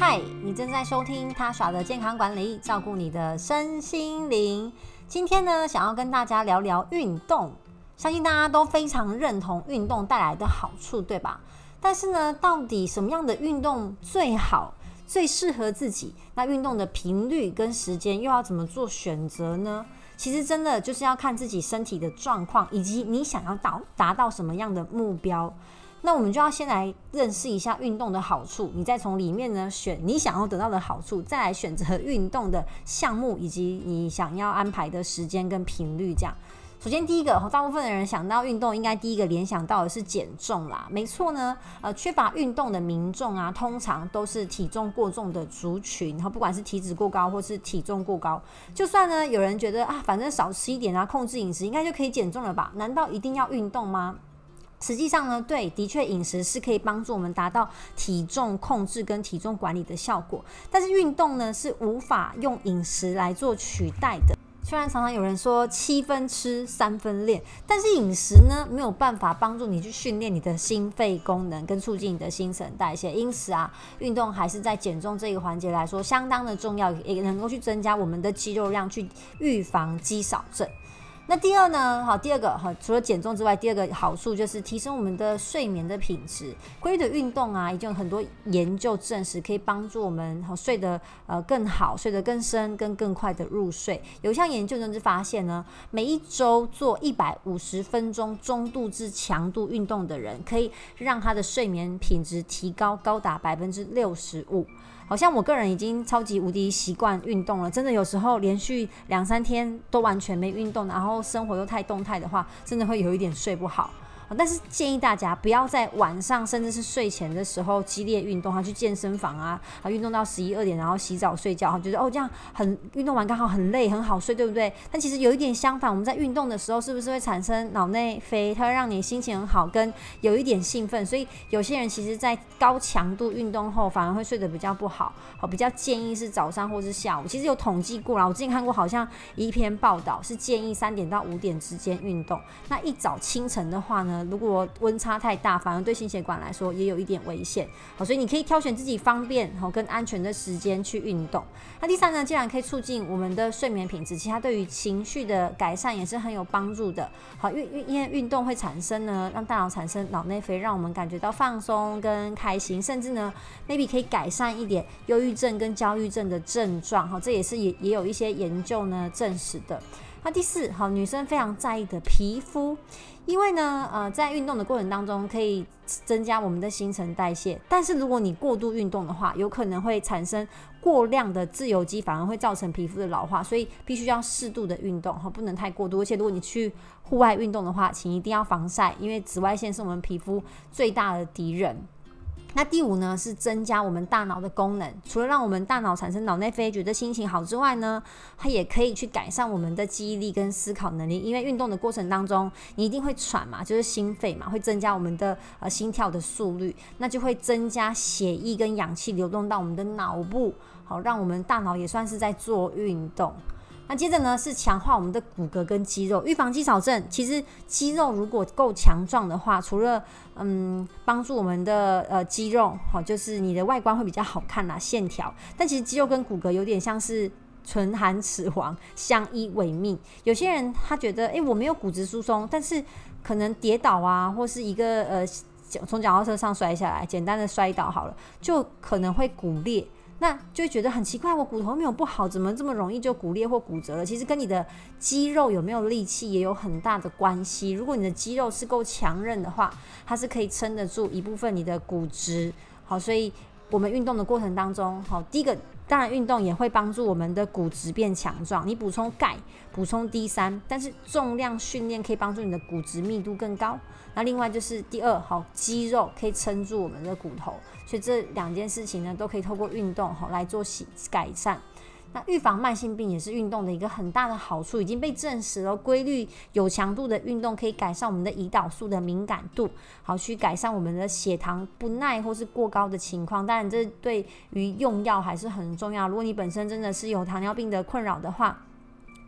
嗨，你正在收听他耍的健康管理，照顾你的身心灵。今天呢，想要跟大家聊聊运动。相信大家都非常认同运动带来的好处，对吧？但是呢，到底什么样的运动最好、最适合自己？那运动的频率跟时间又要怎么做选择呢？其实真的就是要看自己身体的状况，以及你想要达达到什么样的目标。那我们就要先来认识一下运动的好处，你再从里面呢选你想要得到的好处，再来选择运动的项目以及你想要安排的时间跟频率。这样，首先第一个，大部分的人想到运动，应该第一个联想到的是减重啦。没错呢，呃，缺乏运动的民众啊，通常都是体重过重的族群，然后不管是体脂过高或是体重过高，就算呢有人觉得啊，反正少吃一点啊，控制饮食应该就可以减重了吧？难道一定要运动吗？实际上呢，对，的确饮食是可以帮助我们达到体重控制跟体重管理的效果，但是运动呢是无法用饮食来做取代的。虽然常常有人说七分吃三分练，但是饮食呢没有办法帮助你去训练你的心肺功能跟促进你的新陈代谢，因此啊，运动还是在减重这个环节来说相当的重要，也能够去增加我们的肌肉量，去预防肌少症。那第二呢？好，第二个哈，除了减重之外，第二个好处就是提升我们的睡眠的品质。规律的运动啊，已经有很多研究证实可以帮助我们好睡得呃更好，睡得更深，跟更快的入睡。有一项研究就是发现呢，每一周做一百五十分钟中度至强度运动的人，可以让他的睡眠品质提高高达百分之六十五。好像我个人已经超级无敌习惯运动了，真的有时候连续两三天都完全没运动，然后生活又太动态的话，真的会有一点睡不好。但是建议大家不要在晚上甚至是睡前的时候激烈运动啊，去健身房啊，啊运动到十一二点，然后洗澡睡觉，哈觉得哦这样很运动完刚好很累很好睡，对不对？但其实有一点相反，我们在运动的时候是不是会产生脑内啡？它会让你心情很好，跟有一点兴奋。所以有些人其实在高强度运动后反而会睡得比较不好。好，比较建议是早上或是下午。其实有统计过啦，我之前看过好像一篇报道是建议三点到五点之间运动。那一早清晨的话呢？如果温差太大，反而对心血管来说也有一点危险。好，所以你可以挑选自己方便、好跟安全的时间去运动。那第三呢，既然可以促进我们的睡眠品质，其他对于情绪的改善也是很有帮助的。好，因为因为运动会产生呢，让大脑产生脑内啡，让我们感觉到放松跟开心，甚至呢，maybe 可以改善一点忧郁症跟焦虑症的症状。好，这也是也也有一些研究呢证实的。那第四，好，女生非常在意的皮肤，因为呢，呃，在运动的过程当中可以增加我们的新陈代谢，但是如果你过度运动的话，有可能会产生过量的自由基，反而会造成皮肤的老化，所以必须要适度的运动，哈，不能太过度。而且如果你去户外运动的话，请一定要防晒，因为紫外线是我们皮肤最大的敌人。那第五呢，是增加我们大脑的功能，除了让我们大脑产生脑内啡，觉得心情好之外呢，它也可以去改善我们的记忆力跟思考能力。因为运动的过程当中，你一定会喘嘛，就是心肺嘛，会增加我们的呃心跳的速率，那就会增加血液跟氧气流动到我们的脑部，好，让我们大脑也算是在做运动。那接着呢，是强化我们的骨骼跟肌肉，预防肌少症。其实肌肉如果够强壮的话，除了嗯帮助我们的呃肌肉，好，就是你的外观会比较好看啦，线条。但其实肌肉跟骨骼有点像是唇寒齿黄，相依为命。有些人他觉得，诶，我没有骨质疏松，但是可能跌倒啊，或是一个呃从脚踏车上摔下来，简单的摔倒好了，就可能会骨裂。那就会觉得很奇怪，我骨头没有不好，怎么这么容易就骨裂或骨折了？其实跟你的肌肉有没有力气也有很大的关系。如果你的肌肉是够强韧的话，它是可以撑得住一部分你的骨质。好，所以我们运动的过程当中，好，第一个。当然，运动也会帮助我们的骨质变强壮。你补充钙、补充 D 三，但是重量训练可以帮助你的骨质密度更高。那另外就是第二，好，肌肉可以撑住我们的骨头，所以这两件事情呢，都可以透过运动好来做洗改善。那预防慢性病也是运动的一个很大的好处，已经被证实了。规律有强度的运动可以改善我们的胰岛素的敏感度，好去改善我们的血糖不耐或是过高的情况。当然，这对于用药还是很重要。如果你本身真的是有糖尿病的困扰的话，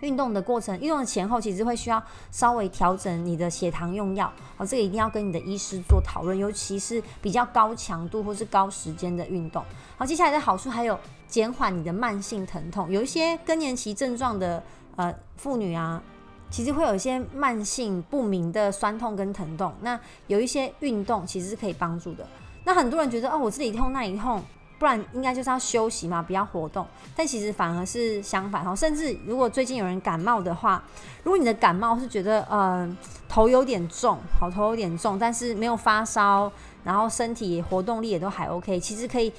运动的过程，运动的前后其实会需要稍微调整你的血糖用药，哦，这个一定要跟你的医师做讨论，尤其是比较高强度或是高时间的运动。好，接下来的好处还有减缓你的慢性疼痛，有一些更年期症状的呃妇女啊，其实会有一些慢性不明的酸痛跟疼痛，那有一些运动其实是可以帮助的。那很多人觉得哦，我这里痛那里痛。不然应该就是要休息嘛，不要活动。但其实反而是相反哦。甚至如果最近有人感冒的话，如果你的感冒是觉得呃头有点重，好，头有点重，但是没有发烧，然后身体活动力也都还 OK，其实可以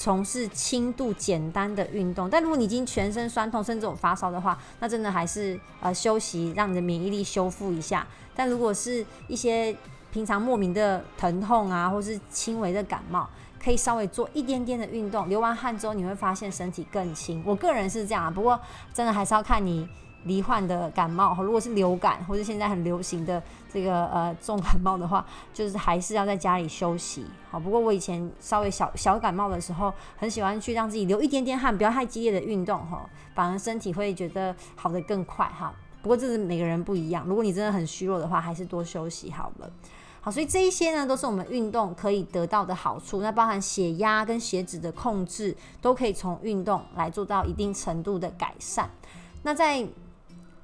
从事轻度简单的运动。但如果你已经全身酸痛，甚至有发烧的话，那真的还是呃休息，让你的免疫力修复一下。但如果是一些平常莫名的疼痛啊，或是轻微的感冒，可以稍微做一点点的运动，流完汗之后你会发现身体更轻。我个人是这样啊，不过真的还是要看你罹患的感冒。如果是流感或者现在很流行的这个呃重感冒的话，就是还是要在家里休息。好，不过我以前稍微小小感冒的时候，很喜欢去让自己流一点点汗，不要太激烈的运动哈，反而身体会觉得好得更快哈。不过这是每个人不一样，如果你真的很虚弱的话，还是多休息好了。好，所以这一些呢，都是我们运动可以得到的好处。那包含血压跟血脂的控制，都可以从运动来做到一定程度的改善。那在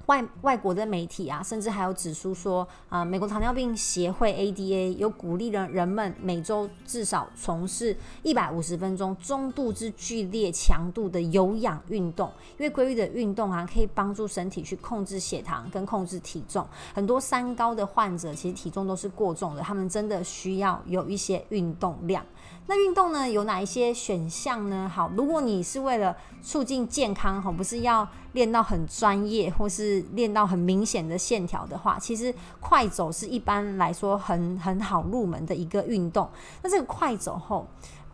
外外国的媒体啊，甚至还有指出说，啊、美国糖尿病协会 ADA 有鼓励人人们每周至少从事一百五十分钟中度至剧烈强度的有氧运动，因为规律的运动啊，可以帮助身体去控制血糖跟控制体重。很多三高的患者其实体重都是过重的，他们真的需要有一些运动量。那运动呢，有哪一些选项呢？好，如果你是为了促进健康，哈，不是要练到很专业或是练到很明显的线条的话，其实快走是一般来说很很好入门的一个运动。那这个快走后。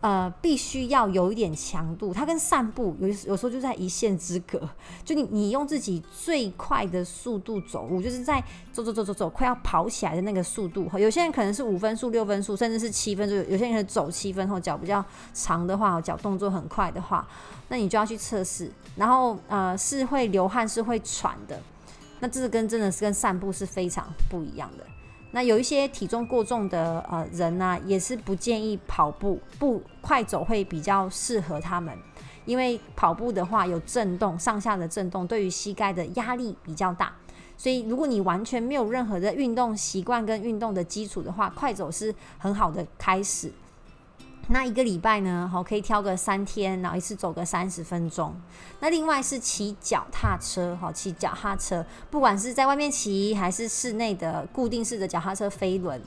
呃，必须要有一点强度，它跟散步有有时候就在一线之隔。就你你用自己最快的速度走路，就是在走走走走走，快要跑起来的那个速度。有些人可能是五分速、六分速，甚至是七分速。有些人走七分后，脚比较长的话，脚动作很快的话，那你就要去测试。然后呃，是会流汗，是会喘的。那这是跟真的是跟散步是非常不一样的。那有一些体重过重的呃人呢、也是不建议跑步，不快走会比较适合他们，因为跑步的话有震动，上下的震动对于膝盖的压力比较大，所以如果你完全没有任何的运动习惯跟运动的基础的话，快走是很好的开始。那一个礼拜呢，好，可以挑个三天，然后一次走个三十分钟。那另外是骑脚踏车，好，骑脚踏车，不管是在外面骑还是室内的固定式的脚踏车飞轮。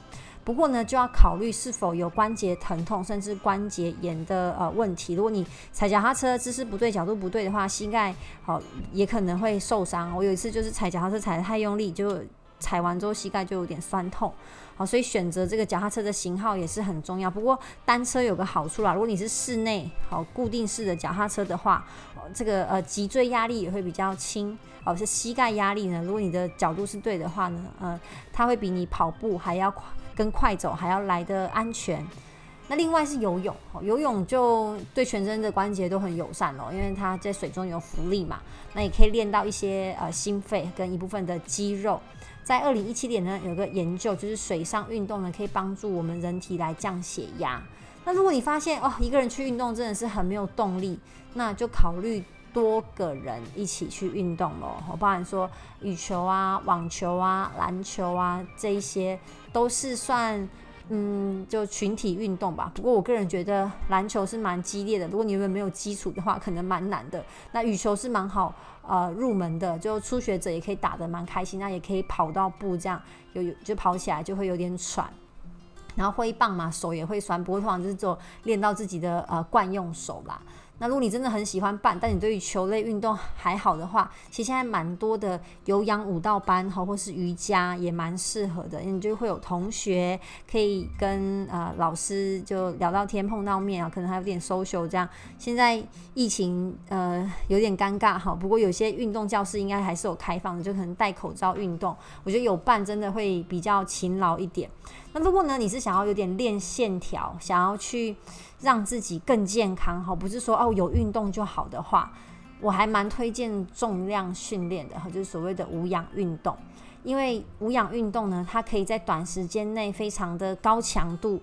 不过呢，就要考虑是否有关节疼痛甚至关节炎的呃问题。如果你踩脚踏车姿势不对、角度不对的话，膝盖好也可能会受伤。我有一次就是踩脚踏车踩得太用力，就踩完之后膝盖就有点酸痛。好，所以选择这个脚踏车的型号也是很重要。不过单车有个好处啦，如果你是室内好固定式的脚踏车的话，这个呃脊椎压力也会比较轻。哦，是膝盖压力呢，如果你的角度是对的话呢，呃，它会比你跑步还要快，跟快走还要来得安全。那另外是游泳，游泳就对全身的关节都很友善咯，因为它在水中有浮力嘛，那也可以练到一些呃心肺跟一部分的肌肉。在二零一七年呢，有个研究，就是水上运动呢可以帮助我们人体来降血压。那如果你发现哦，一个人去运动真的是很没有动力，那就考虑多个人一起去运动咯。我包含说羽球啊、网球啊、篮球啊，这一些都是算。嗯，就群体运动吧。不过我个人觉得篮球是蛮激烈的，如果你们没有基础的话，可能蛮难的。那羽球是蛮好呃入门的，就初学者也可以打得蛮开心，那也可以跑到步这样，有有就跑起来就会有点喘。然后挥棒嘛，手也会酸，不过通常就是做练到自己的呃惯用手啦。那如果你真的很喜欢办，但你对于球类运动还好的话，其实现在蛮多的有氧舞蹈班哈，或是瑜伽也蛮适合的，你就会有同学可以跟呃老师就聊到天、碰到面啊，可能还有点 social 这样。现在疫情呃有点尴尬哈，不过有些运动教室应该还是有开放的，就可能戴口罩运动，我觉得有伴真的会比较勤劳一点。那如果呢，你是想要有点练线条，想要去让自己更健康，哈，不是说哦有运动就好的话，我还蛮推荐重量训练的，就是所谓的无氧运动。因为无氧运动呢，它可以在短时间内非常的高强度，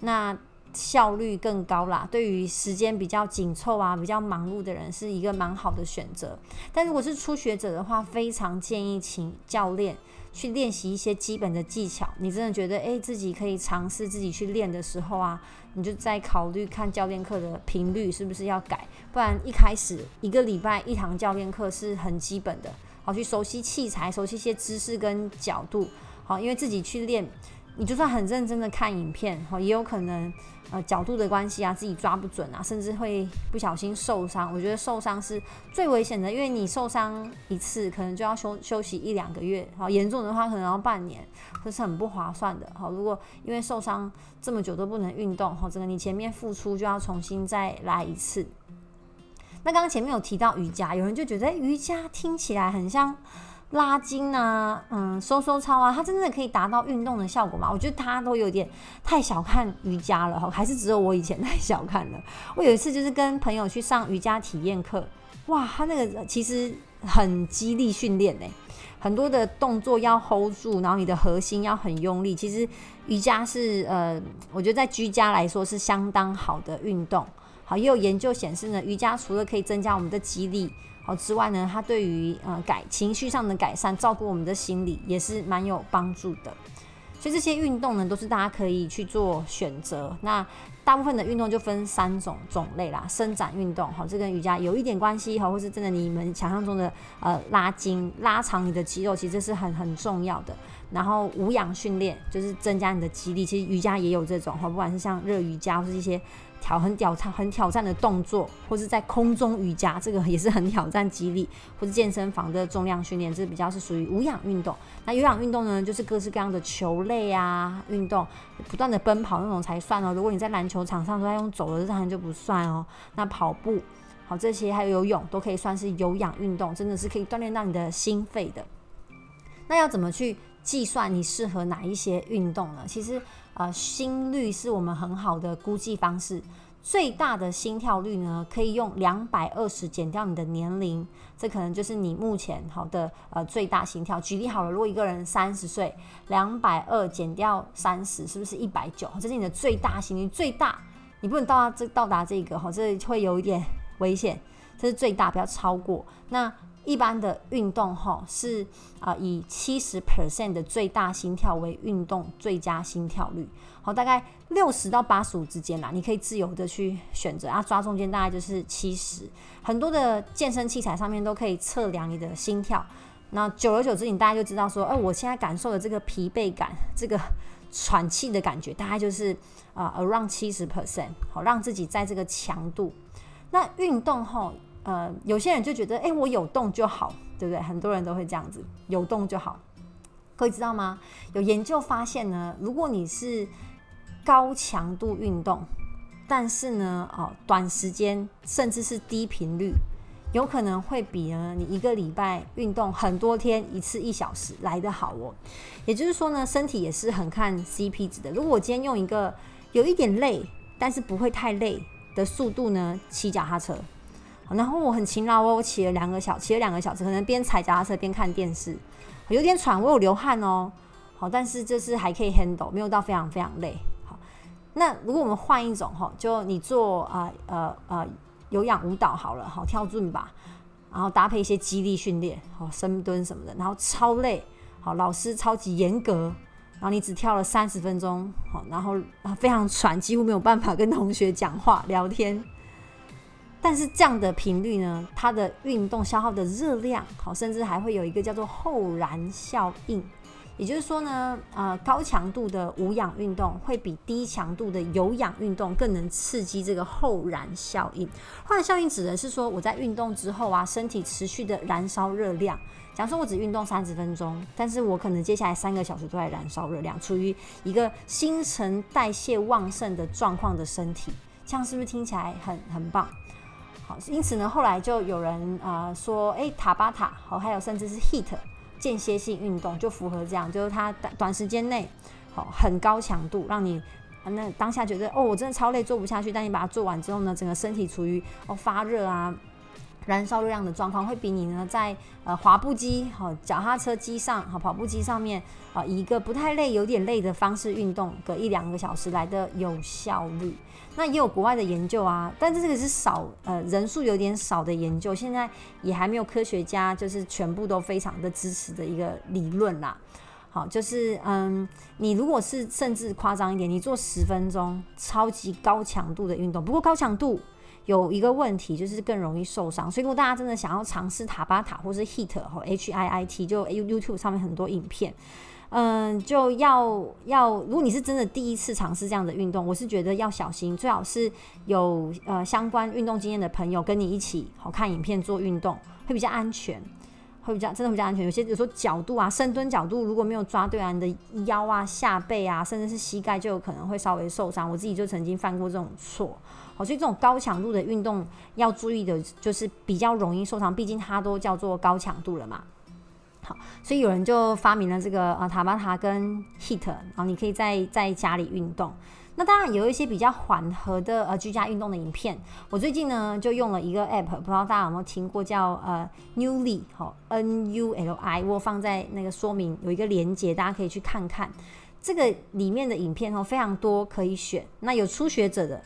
那效率更高啦。对于时间比较紧凑啊、比较忙碌的人，是一个蛮好的选择。但如果是初学者的话，非常建议请教练去练习一些基本的技巧。你真的觉得诶，自己可以尝试自己去练的时候啊，你就再考虑看教练课的频率是不是要改，不然一开始一个礼拜一堂教练课是很基本的。好，去熟悉器材，熟悉一些姿势跟角度。好，因为自己去练，你就算很认真的看影片，好，也有可能呃角度的关系啊，自己抓不准啊，甚至会不小心受伤。我觉得受伤是最危险的，因为你受伤一次，可能就要休休息一两个月。好，严重的话可能要半年，这是很不划算的。好，如果因为受伤这么久都不能运动，好，整个你前面付出就要重新再来一次。那刚刚前面有提到瑜伽，有人就觉得，瑜伽听起来很像拉筋啊，嗯，收收操啊，它真的可以达到运动的效果吗？我觉得它都有点太小看瑜伽了哈，还是只有我以前太小看了。我有一次就是跟朋友去上瑜伽体验课，哇，他那个其实很激励训练呢，很多的动作要 hold 住，然后你的核心要很用力。其实瑜伽是呃，我觉得在居家来说是相当好的运动。好，也有研究显示呢，瑜伽除了可以增加我们的肌力，好之外呢，它对于呃改情绪上的改善，照顾我们的心理也是蛮有帮助的。所以这些运动呢，都是大家可以去做选择。那大部分的运动就分三种种类啦，伸展运动，好，这跟瑜伽有一点关系，好，或是真的你们想象中的呃拉筋、拉长你的肌肉，其实这是很很重要的。然后无氧训练就是增加你的肌力，其实瑜伽也有这种，哈，不管是像热瑜伽或是一些。挑很挑战、很挑战的动作，或是在空中瑜伽，这个也是很挑战肌力，或是健身房的重量训练，这比较是属于无氧运动。那有氧运动呢，就是各式各样的球类啊运动，不断的奔跑那种才算哦。如果你在篮球场上都在用走的，这当然就不算哦。那跑步，好，这些还有游泳都可以算是有氧运动，真的是可以锻炼到你的心肺的。那要怎么去计算你适合哪一些运动呢？其实。呃，心率是我们很好的估计方式。最大的心跳率呢，可以用两百二十减掉你的年龄，这可能就是你目前好的呃最大心跳。举例好了，如果一个人三十岁，两百二减掉三十，是不是一百九？这是你的最大心率，最大你不能到达这到达这个哈，这会有一点危险。这是最大，不要超过。那一般的运动哈是啊、以七十 percent 的最大心跳为运动最佳心跳率，好，大概六十到八十五之间啦，你可以自由的去选择啊，抓中间大概就是七十。很多的健身器材上面都可以测量你的心跳，那久而久之，你大概就知道说，哎、我现在感受的这个疲惫感，这个喘气的感觉，大概就是啊、around 七十 percent，好，让自己在这个强度。那运动后。呃，有些人就觉得，哎、我有动就好，对不对？很多人都会这样子，有动就好。各位知道吗？有研究发现呢，如果你是高强度运动，但是呢，哦，短时间甚至是低频率，有可能会比呢你一个礼拜运动很多天一次一小时来得好哦。也就是说呢，身体也是很看 CP 值的。如果我今天用一个有一点累，但是不会太累的速度呢，骑脚踏车。然后我很勤劳哦，我骑了两个小，骑了两个小时，可能边踩脚踏车边看电视，有点喘，我有流汗哦。好，但是这是还可以 handle，没有到非常非常累。好，那如果我们换一种哈，就你做啊呃呃，有氧舞蹈好了，好跳转吧然后搭配一些肌力训练，好深蹲什么的，然后超累，好老师超级严格，然后你只跳了三十分钟，好，然后非常喘，几乎没有办法跟同学讲话聊天。但是这样的频率呢，它的运动消耗的热量，好，甚至还会有一个叫做后燃效应。也就是说呢，呃，高强度的无氧运动会比低强度的有氧运动更能刺激这个后燃效应。后燃效应指的是说，我在运动之后啊，身体持续的燃烧热量。假如说我只运动三十分钟，但是我可能接下来三个小时都在燃烧热量，处于一个新陈代谢旺盛的状况的身体，这样是不是听起来很很棒？好，因此呢，后来就有人啊、说，哎，塔巴塔，好，还有甚至是 heat 间歇性运动就符合这样，就是它短短时间内，好，很高强度，让你那当下觉得哦，我真的超累，做不下去，但你把它做完之后呢，整个身体处于哦发热啊，燃烧热量的状况会比你呢在呃滑步机、好脚踏车机上、好跑步机上面啊、呃、一个不太累、有点累的方式运动隔一两个小时来的有效率。那也有国外的研究啊，但是这个是少呃人数有点少的研究，现在也还没有科学家就是全部都非常的支持的一个理论啦。好，就是嗯，你如果是甚至夸张一点，你做十分钟超级高强度的运动，不过高强度。有一个问题就是更容易受伤，所以如果大家真的想要尝试塔巴塔或是 HIIT 和 H I I T，就 YouTube 上面很多影片，嗯，就要要，如果你是真的第一次尝试这样的运动，我是觉得要小心，最好是有呃相关运动经验的朋友跟你一起好看影片做运动，会比较安全，会比较真的比较安全。有些有时候角度啊，深蹲角度如果没有抓对啊，你的腰啊、下背啊，甚至是膝盖就有可能会稍微受伤。我自己就曾经犯过这种错。好，所以这种高强度的运动要注意的，就是比较容易受伤，毕竟它都叫做高强度了嘛。好，所以有人就发明了这个呃塔巴塔跟 HIIT，然后你可以在在家里运动。那当然有一些比较缓和的呃居家运动的影片。我最近呢就用了一个 app，不知道大家有没有听过，叫呃 Newly，好 N U L I，我放在那个说明有一个连结，大家可以去看看。这个里面的影片哦非常多可以选，那有初学者的。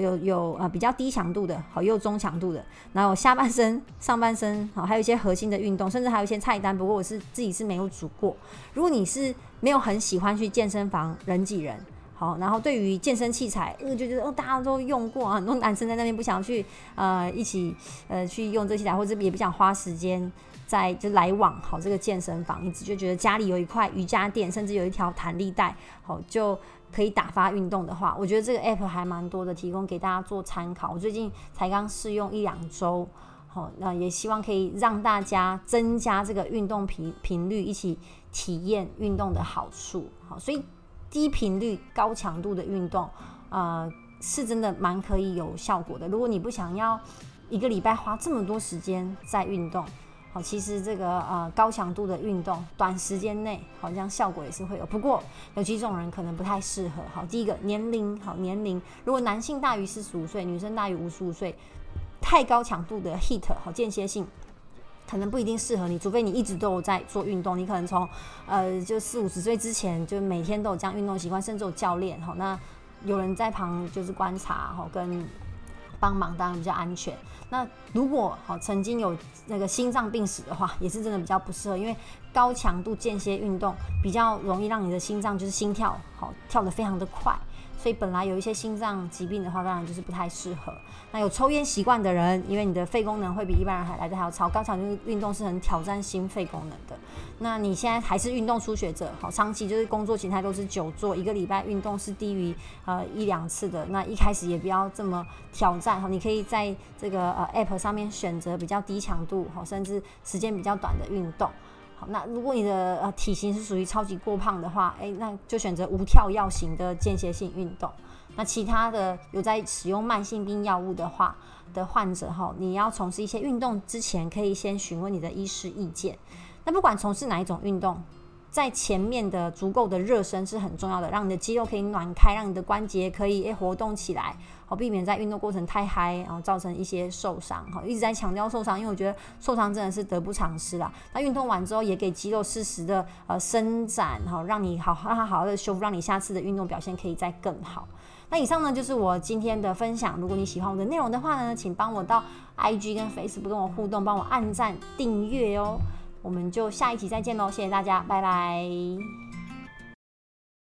有有呃比较低强度的，好，也有中强度的，然后下半身、上半身，好，还有一些核心的运动，甚至还有一些菜单。不过我是自己是没有煮过。如果你是没有很喜欢去健身房人挤人，好，然后对于健身器材，因为就觉得哦大家都用过啊，很多男生在那边不想去呃一起呃去用这器材，或者也不想花时间在就来往好这个健身房，一直就觉得家里有一块瑜伽垫，甚至有一条弹力带，好就。可以打发运动的话，我觉得这个 app 还蛮多的，提供给大家做参考。我最近才刚试用一两周，好，那也希望可以让大家增加这个运动频频率，一起体验运动的好处。好，所以低频率高强度的运动，呃，是真的蛮可以有效果的。如果你不想要一个礼拜花这么多时间在运动。好，其实这个呃高强度的运动，短时间内好像效果也是会有，不过有几种人可能不太适合。好，第一个年龄，好年龄，如果男性大于四十五岁，女生大于五十五岁，太高强度的 heat，好间歇性，可能不一定适合你，除非你一直都有在做运动，你可能从呃就四五十岁之前就每天都有这样运动习惯，甚至有教练，好，那有人在旁就是观察，好跟。帮忙当然比较安全。那如果好曾经有那个心脏病史的话，也是真的比较不适合，因为高强度间歇运动比较容易让你的心脏就是心跳好跳得非常的快。所以本来有一些心脏疾病的话，当然就是不太适合。那有抽烟习惯的人，因为你的肺功能会比一般人还来得还要超。高强度运动是很挑战心肺功能的。那你现在还是运动初学者，好，长期就是工作形态都是久坐，一个礼拜运动是低于呃一两次的。那一开始也不要这么挑战，好，你可以在这个呃 App 上面选择比较低强度，好，甚至时间比较短的运动。那如果你的呃体型是属于超级过胖的话，诶，那就选择无跳药型的间歇性运动。那其他的有在使用慢性病药物的话的患者哈，你要从事一些运动之前，可以先询问你的医师意见。那不管从事哪一种运动，在前面的足够的热身是很重要的，让你的肌肉可以暖开，让你的关节可以诶活动起来，好避免在运动过程太嗨，然后造成一些受伤。好，一直在强调受伤，因为我觉得受伤真的是得不偿失啦。那运动完之后也给肌肉适时的呃伸展，好让你好让它好好的修复，让你下次的运动表现可以再更好。那以上呢就是我今天的分享。如果你喜欢我的内容的话呢，请帮我到 IG 跟 Facebook 跟我互动，帮我按赞订阅哦。我们就下一集再见喽，谢谢大家，拜拜。